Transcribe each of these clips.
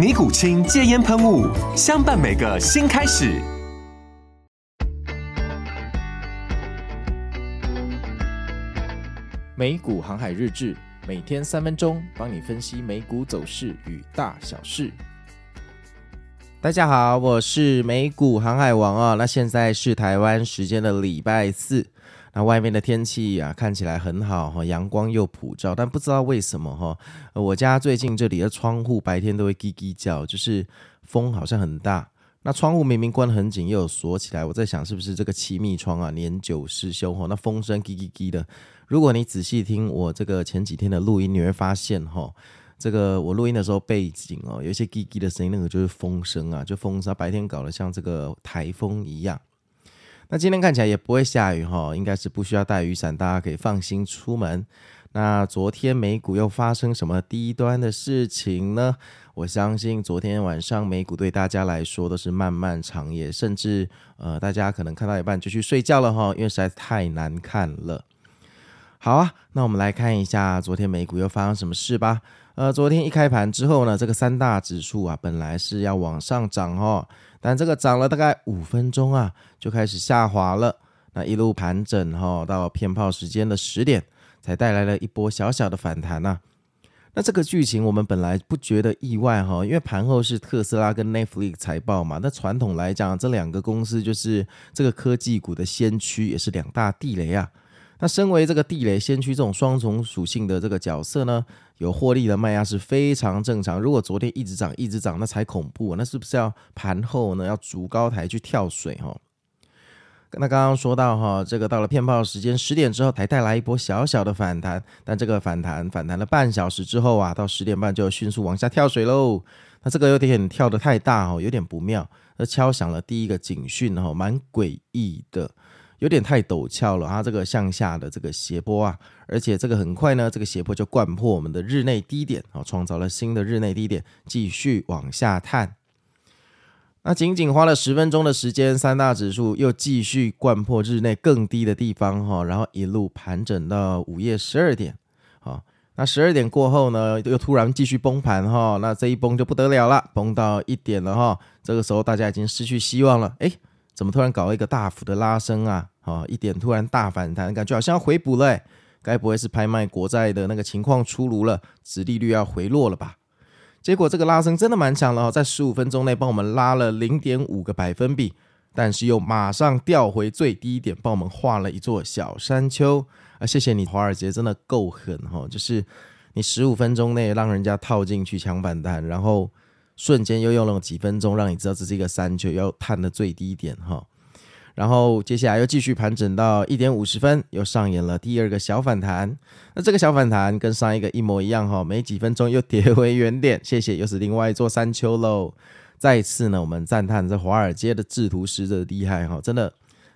尼古清戒烟喷雾，相伴每个新开始。美股航海日志，每天三分钟，帮你分析美股走势与大小事。大家好，我是美股航海王啊。那现在是台湾时间的礼拜四。那外面的天气啊，看起来很好哈，阳光又普照，但不知道为什么哈，我家最近这里的窗户白天都会叽叽叫，就是风好像很大。那窗户明明关很紧，又有锁起来，我在想是不是这个气密窗啊年久失修哈？那风声叽叽叽的。如果你仔细听我这个前几天的录音，你会发现哈，这个我录音的时候背景哦有一些叽叽的声音，那个就是风声啊，就风声，白天搞得像这个台风一样。那今天看起来也不会下雨哈，应该是不需要带雨伞，大家可以放心出门。那昨天美股又发生什么低端的事情呢？我相信昨天晚上美股对大家来说都是漫漫长夜，甚至呃大家可能看到一半就去睡觉了哈，因为实在太难看了。好啊，那我们来看一下昨天美股又发生什么事吧。呃，昨天一开盘之后呢，这个三大指数啊本来是要往上涨哈。但这个涨了大概五分钟啊，就开始下滑了。那一路盘整哈，到偏炮时间的十点，才带来了一波小小的反弹呐。那这个剧情我们本来不觉得意外哈，因为盘后是特斯拉跟 Netflix 财报嘛。那传统来讲，这两个公司就是这个科技股的先驱，也是两大地雷啊。那身为这个地雷先驱这种双重属性的这个角色呢，有获利的卖压是非常正常。如果昨天一直涨一直涨，那才恐怖。那是不是要盘后呢要逐高台去跳水哈？那刚刚说到哈，这个到了骗炮时间十点之后，才带来一波小小的反弹。但这个反弹反弹了半小时之后啊，到十点半就迅速往下跳水喽。那这个有点跳得太大哦，有点不妙。那敲响了第一个警讯哈，蛮诡异的。有点太陡峭了，它这个向下的这个斜坡啊，而且这个很快呢，这个斜坡就掼破我们的日内低点啊，创造了新的日内低点，继续往下探。那仅仅花了十分钟的时间，三大指数又继续掼破日内更低的地方哈，然后一路盘整到午夜十二点。好，那十二点过后呢，又突然继续崩盘哈，那这一崩就不得了了，崩到一点了哈，这个时候大家已经失去希望了，诶。怎么突然搞一个大幅的拉升啊？好，一点突然大反弹，感觉好像要回补了诶。该不会是拍卖国债的那个情况出炉了，殖利率要回落了吧？结果这个拉升真的蛮强了，在十五分钟内帮我们拉了零点五个百分比，但是又马上掉回最低点，帮我们画了一座小山丘啊！谢谢你，华尔街真的够狠哈，就是你十五分钟内让人家套进去抢反弹，然后。瞬间又用了几分钟，让你知道这是一个山丘，要探的最低点哈。然后接下来又继续盘整到一点五十分，又上演了第二个小反弹。那这个小反弹跟上一个一模一样哈，没几分钟又跌回原点。谢谢，又是另外一座山丘喽。再一次呢，我们赞叹这华尔街的制图师的厉害哈，真的。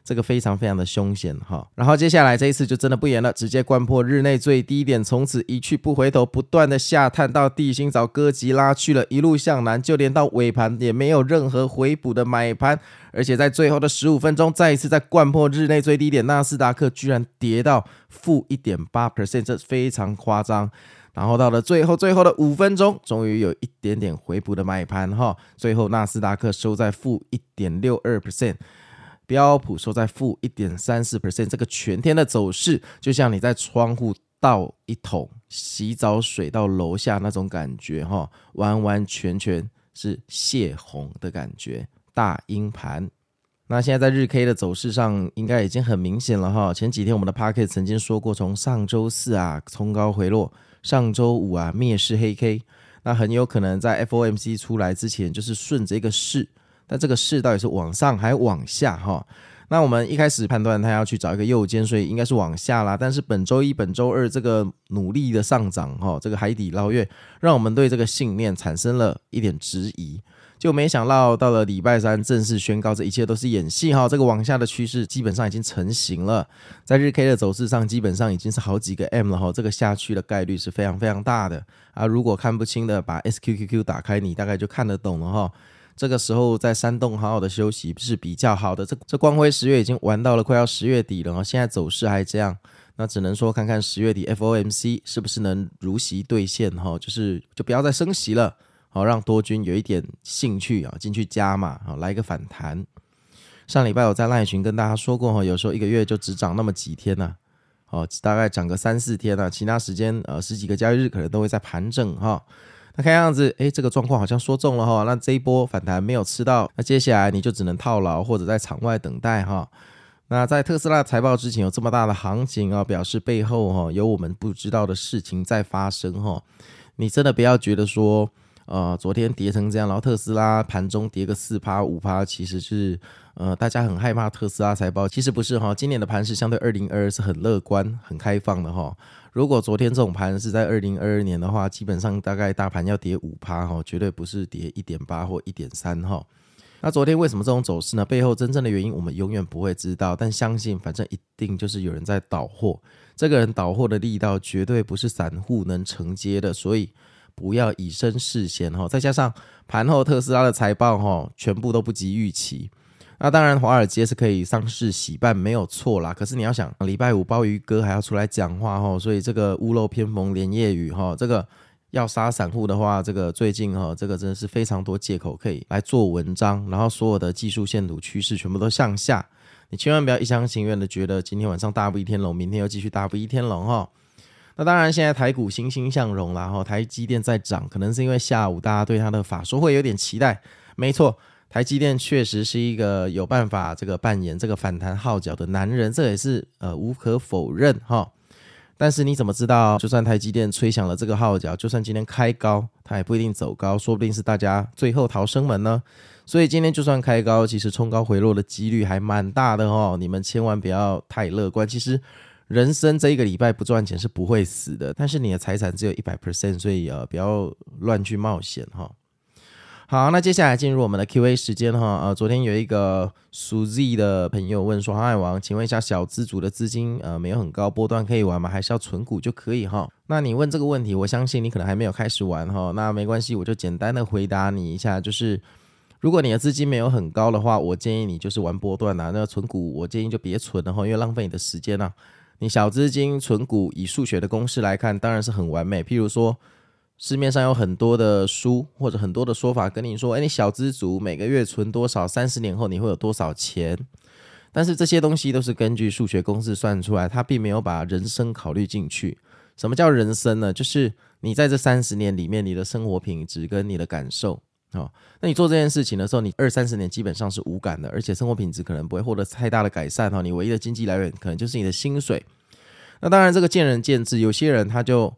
这个非常非常的凶险哈，然后接下来这一次就真的不演了，直接掼破日内最低点，从此一去不回头，不断的下探到地心找哥吉拉去了，一路向南，就连到尾盘也没有任何回补的买盘，而且在最后的十五分钟，再一次再掼破日内最低点，纳斯达克居然跌到负一点八 percent，这非常夸张。然后到了最后最后的五分钟，终于有一点点回补的买盘哈，最后纳斯达克收在负一点六二 percent。标普收在负一点三四 percent，这个全天的走势就像你在窗户倒一桶洗澡水到楼下那种感觉哈，完完全全是泄洪的感觉，大阴盘。那现在在日 K 的走势上，应该已经很明显了哈。前几天我们的 Podcast 曾经说过，从上周四啊冲高回落，上周五啊灭市黑 K，那很有可能在 FOMC 出来之前就是顺着一个势，但这个势到底是往上还往下哈？那我们一开始判断它要去找一个右肩，所以应该是往下啦。但是本周一、本周二这个努力的上涨哈，这个海底捞月，让我们对这个信念产生了一点质疑。就没想到到了礼拜三正式宣告，这一切都是演戏哈。这个往下的趋势基本上已经成型了，在日 K 的走势上，基本上已经是好几个 M 了哈。这个下去的概率是非常非常大的啊。如果看不清的，把 SQQQ 打开，你大概就看得懂了哈。这个时候在山洞好好的休息是比较好的。这这光辉十月已经玩到了快要十月底了，现在走势还这样，那只能说看看十月底 FOMC 是不是能如期兑现哈，就是就不要再升息了。好，让多军有一点兴趣啊，进去加嘛，好，来一个反弹。上礼拜我在赖群跟大家说过哈，有时候一个月就只涨那么几天呐，哦，大概涨个三四天啊，其他时间呃十几个交易日可能都会在盘整哈。那看样子，诶，这个状况好像说中了哈，那这一波反弹没有吃到，那接下来你就只能套牢或者在场外等待哈。那在特斯拉财报之前有这么大的行情啊，表示背后哈有我们不知道的事情在发生哈。你真的不要觉得说。呃，昨天跌成这样，然后特斯拉盘中跌个四趴五趴，其实是呃大家很害怕特斯拉财报，其实不是哈。今年的盘是相对二零二二是很乐观、很开放的哈。如果昨天这种盘是在二零二二年的话，基本上大概大盘要跌五趴哈，绝对不是跌一点八或一点三哈。那昨天为什么这种走势呢？背后真正的原因我们永远不会知道，但相信反正一定就是有人在倒货，这个人倒货的力道绝对不是散户能承接的，所以。不要以身试险哈，再加上盘后特斯拉的财报哈，全部都不及预期。那当然，华尔街是可以上市喜办，没有错啦。可是你要想，礼拜五鲍鱼哥还要出来讲话哈，所以这个屋漏偏逢连夜雨哈，这个要杀散户的话，这个最近哈，这个真的是非常多借口可以来做文章，然后所有的技术线图趋势全部都向下，你千万不要一厢情愿的觉得今天晚上大不一天龙，明天又继续大不一天龙哈。那当然，现在台股欣欣向荣，然后台积电在涨，可能是因为下午大家对它的法说会有点期待。没错，台积电确实是一个有办法这个扮演这个反弹号角的男人，这也是呃无可否认哈。但是你怎么知道，就算台积电吹响了这个号角，就算今天开高，它也不一定走高，说不定是大家最后逃生门呢。所以今天就算开高，其实冲高回落的几率还蛮大的哦。你们千万不要太乐观，其实。人生这一个礼拜不赚钱是不会死的，但是你的财产只有一百 percent，所以呃不要乱去冒险哈。好，那接下来进入我们的 Q&A 时间哈。呃，昨天有一个 Suzy 的朋友问说：“航海王，请问一下，小资族的资金呃没有很高，波段可以玩吗？还是要存股就可以哈？”那你问这个问题，我相信你可能还没有开始玩哈。那没关系，我就简单的回答你一下，就是如果你的资金没有很高的话，我建议你就是玩波段呐。那存股我建议就别存了哈，因为浪费你的时间呐。你小资金存股，以数学的公式来看，当然是很完美。譬如说，市面上有很多的书或者很多的说法跟你说，诶，你小资族每个月存多少，三十年后你会有多少钱？但是这些东西都是根据数学公式算出来，它并没有把人生考虑进去。什么叫人生呢？就是你在这三十年里面，你的生活品质跟你的感受。哦，那你做这件事情的时候，你二三十年基本上是无感的，而且生活品质可能不会获得太大的改善哈。你唯一的经济来源可能就是你的薪水。那当然这个见仁见智，有些人他就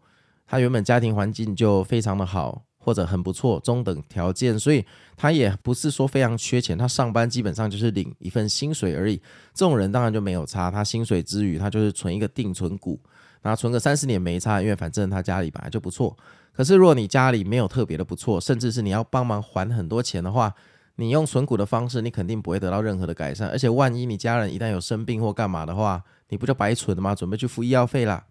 他原本家庭环境就非常的好，或者很不错，中等条件，所以他也不是说非常缺钱，他上班基本上就是领一份薪水而已。这种人当然就没有差，他薪水之余，他就是存一个定存股，然后存个三十年没差，因为反正他家里本来就不错。可是，如果你家里没有特别的不错，甚至是你要帮忙还很多钱的话，你用存股的方式，你肯定不会得到任何的改善。而且，万一你家人一旦有生病或干嘛的话，你不就白存了吗？准备去付医药费啦。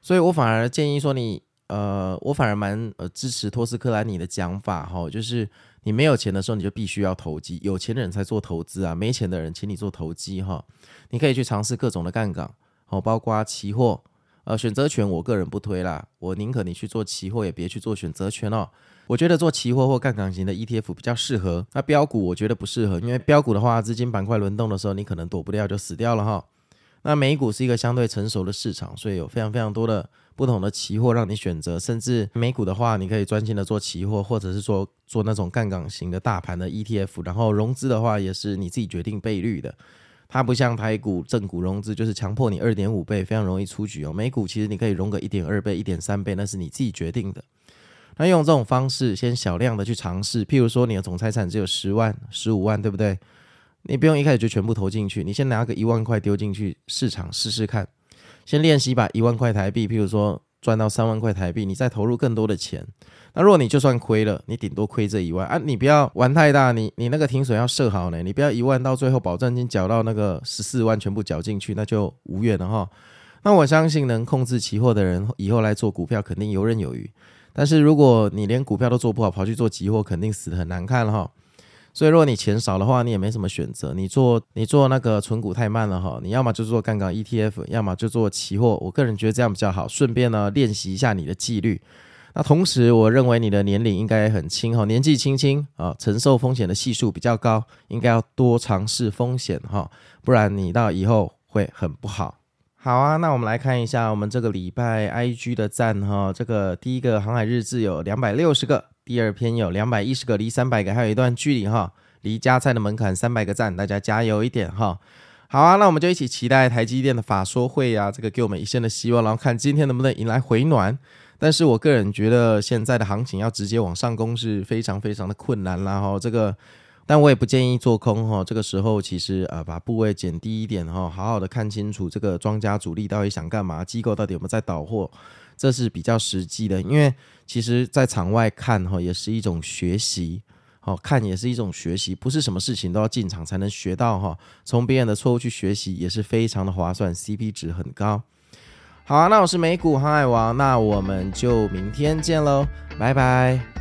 所以我反而建议说你，呃，我反而蛮呃支持托斯克兰尼的讲法哈，就是你没有钱的时候，你就必须要投机；有钱的人才做投资啊，没钱的人，请你做投机哈。你可以去尝试各种的杠杆，哦，包括期货。呃，选择权我个人不推啦，我宁可你去做期货，也别去做选择权哦。我觉得做期货或杠杆型的 ETF 比较适合。那标股我觉得不适合，因为标股的话，资金板块轮动的时候，你可能躲不掉就死掉了哈。那美股是一个相对成熟的市场，所以有非常非常多的不同的期货让你选择。甚至美股的话，你可以专心的做期货，或者是说做那种杠杆型的大盘的 ETF。然后融资的话，也是你自己决定倍率的。它不像台股正股融资，就是强迫你二点五倍，非常容易出局哦。美股其实你可以融个一点二倍、一点三倍，那是你自己决定的。那用这种方式，先小量的去尝试，譬如说你的总财产只有十万、十五万，对不对？你不用一开始就全部投进去，你先拿个一万块丢进去市场试试看，先练习把一万块台币，譬如说赚到三万块台币，你再投入更多的钱。那如果你就算亏了，你顶多亏这一万啊，你不要玩太大，你你那个停损要设好呢，你不要一万到最后保证金缴到那个十四万全部缴进去，那就无缘了哈。那我相信能控制期货的人以后来做股票肯定游刃有余。但是如果你连股票都做不好，跑去做期货，肯定死得很难看了哈。所以如果你钱少的话，你也没什么选择。你做你做那个存股太慢了哈，你要么就做杠杆 ETF，要么就做期货。我个人觉得这样比较好，顺便呢练习一下你的纪律。那同时，我认为你的年龄应该很轻哈，年纪轻轻啊，承受风险的系数比较高，应该要多尝试风险哈，不然你到以后会很不好。好啊，那我们来看一下我们这个礼拜 IG 的赞哈，这个第一个航海日志有两百六十个，第二篇有两百一十个，离三百个还有一段距离哈，离加菜的门槛三百个赞，大家加油一点哈。好啊，那我们就一起期待台积电的法说会呀，这个给我们一线的希望，然后看今天能不能迎来回暖。但是我个人觉得现在的行情要直接往上攻是非常非常的困难啦哈，这个。但我也不建议做空哈，这个时候其实呃把部位减低一点哈，好好的看清楚这个庄家主力到底想干嘛，机构到底有没有在倒货，这是比较实际的。因为其实，在场外看哈也是一种学习，好看也是一种学习，不是什么事情都要进场才能学到哈。从别人的错误去学习也是非常的划算，CP 值很高。好啊，那我是美股航海王，那我们就明天见喽，拜拜。